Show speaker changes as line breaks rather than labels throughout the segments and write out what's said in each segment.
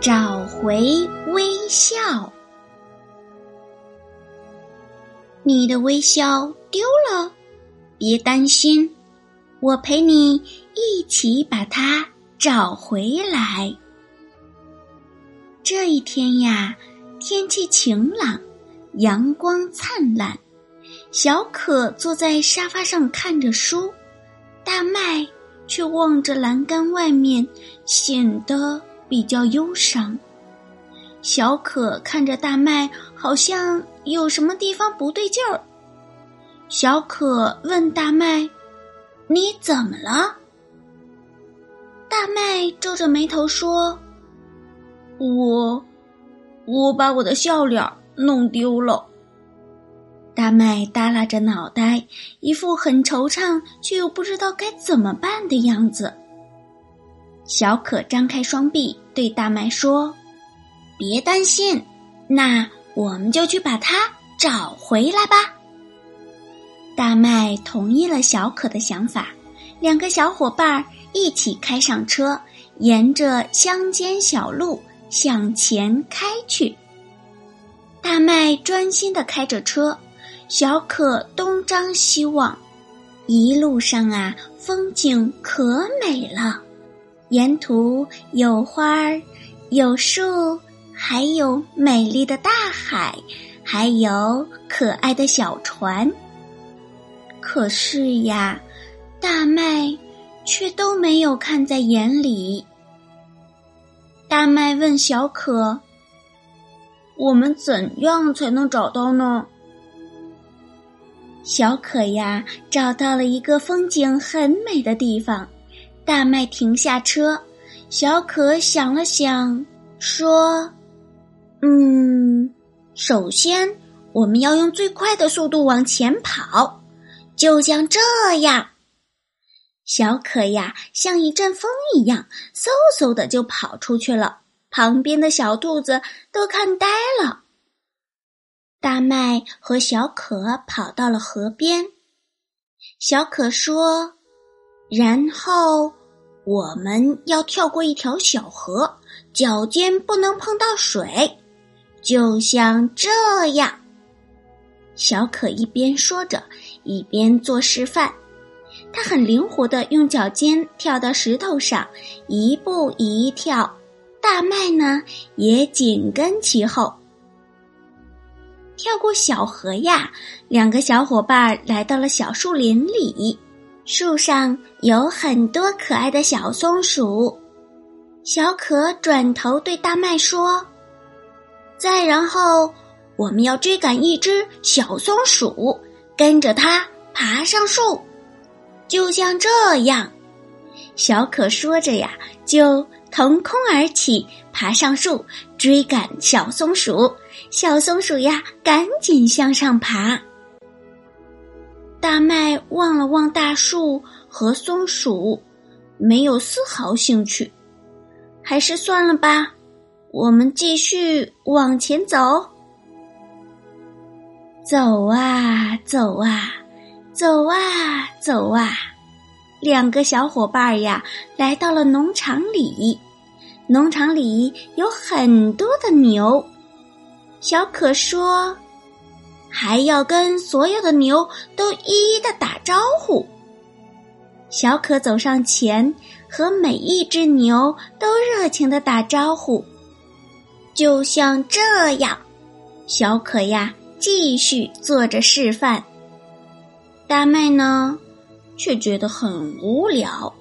找回微笑，你的微笑丢了，别担心，我陪你一起把它找回来。这一天呀，天气晴朗，阳光灿烂，小可坐在沙发上看着书，大麦却望着栏杆外面，显得。比较忧伤，小可看着大麦，好像有什么地方不对劲儿。小可问大麦：“你怎么了？”大麦皱着眉头说：“我，我把我的笑脸弄丢了。”大麦耷拉着脑袋，一副很惆怅却又不知道该怎么办的样子。小可张开双臂对大麦说：“别担心，那我们就去把它找回来吧。”大麦同意了小可的想法，两个小伙伴一起开上车，沿着乡间小路向前开去。大麦专心的开着车，小可东张西望，一路上啊，风景可美了。沿途有花儿，有树，还有美丽的大海，还有可爱的小船。可是呀，大麦却都没有看在眼里。大麦问小可：“我们怎样才能找到呢？”小可呀，找到了一个风景很美的地方。大麦停下车，小可想了想，说：“嗯，首先我们要用最快的速度往前跑，就像这样。”小可呀，像一阵风一样，嗖嗖的就跑出去了。旁边的小兔子都看呆了。大麦和小可跑到了河边，小可说：“然后。”我们要跳过一条小河，脚尖不能碰到水，就像这样。小可一边说着，一边做示范。他很灵活的用脚尖跳到石头上，一步一跳。大麦呢，也紧跟其后。跳过小河呀，两个小伙伴来到了小树林里。树上有很多可爱的小松鼠，小可转头对大麦说：“再然后，我们要追赶一只小松鼠，跟着它爬上树，就像这样。”小可说着呀，就腾空而起，爬上树追赶小松鼠。小松鼠呀，赶紧向上爬。大麦望了望大树和松鼠，没有丝毫兴趣。还是算了吧，我们继续往前走。走啊走啊，走啊走啊，两个小伙伴呀，来到了农场里。农场里有很多的牛。小可说。还要跟所有的牛都一一的打招呼。小可走上前，和每一只牛都热情的打招呼，就像这样。小可呀，继续做着示范。大麦呢，却觉得很无聊，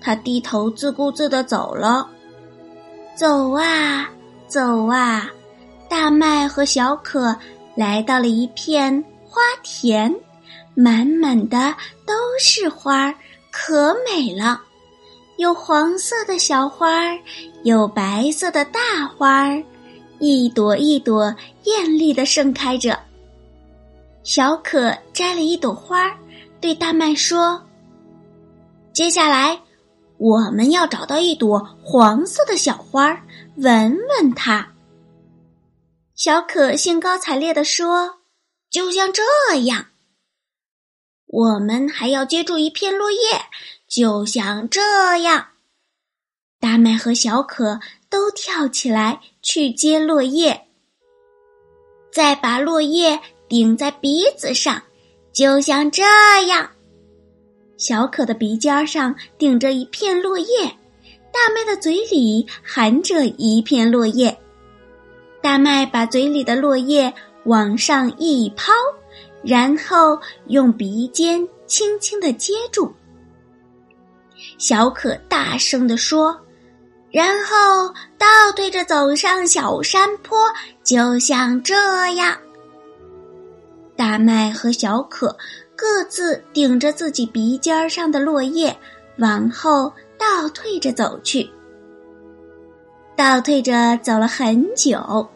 他低头自顾自的走了。走啊走啊，大麦和小可。来到了一片花田，满满的都是花儿，可美了。有黄色的小花儿，有白色的大花儿，一朵一朵艳丽的盛开着。小可摘了一朵花儿，对大麦说：“接下来，我们要找到一朵黄色的小花儿，闻闻它。”小可兴高采烈地说：“就像这样。”我们还要接住一片落叶，就像这样。大麦和小可都跳起来去接落叶，再把落叶顶在鼻子上，就像这样。小可的鼻尖上顶着一片落叶，大麦的嘴里含着一片落叶。大麦把嘴里的落叶往上一抛。然后用鼻尖轻轻的接住。小可大声地说：“然后倒退着走上小山坡，就像这样。”大麦和小可各自顶着自己鼻尖上的落叶，往后倒退着走去。倒退着走了很久，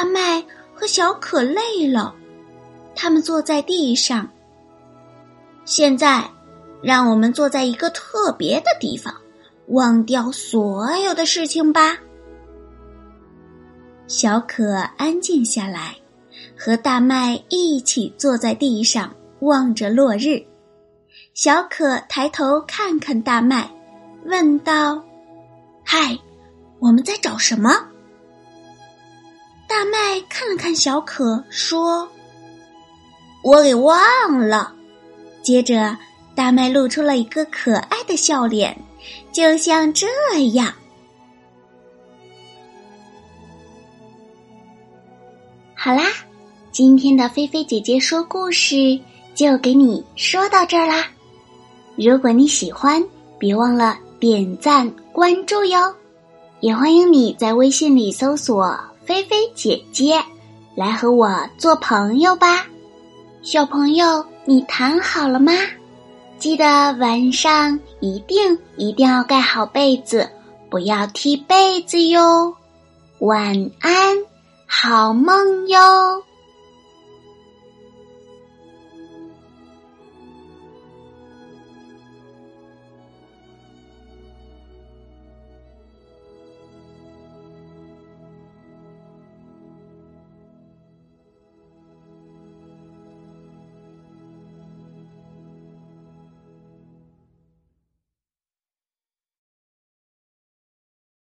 大麦和小可累了。他们坐在地上。现在，让我们坐在一个特别的地方，忘掉所有的事情吧。小可安静下来，和大麦一起坐在地上，望着落日。小可抬头看看大麦，问道：“嗨，我们在找什么？”看了看小可，说。我给忘了。接着，大麦露出了一个可爱的笑脸，就像这样。
好啦，今天的菲菲姐姐说故事就给你说到这儿啦。如果你喜欢，别忘了点赞关注哟。也欢迎你在微信里搜索“菲菲姐姐”，来和我做朋友吧。小朋友，你躺好了吗？记得晚上一定一定要盖好被子，不要踢被子哟。晚安，好梦哟。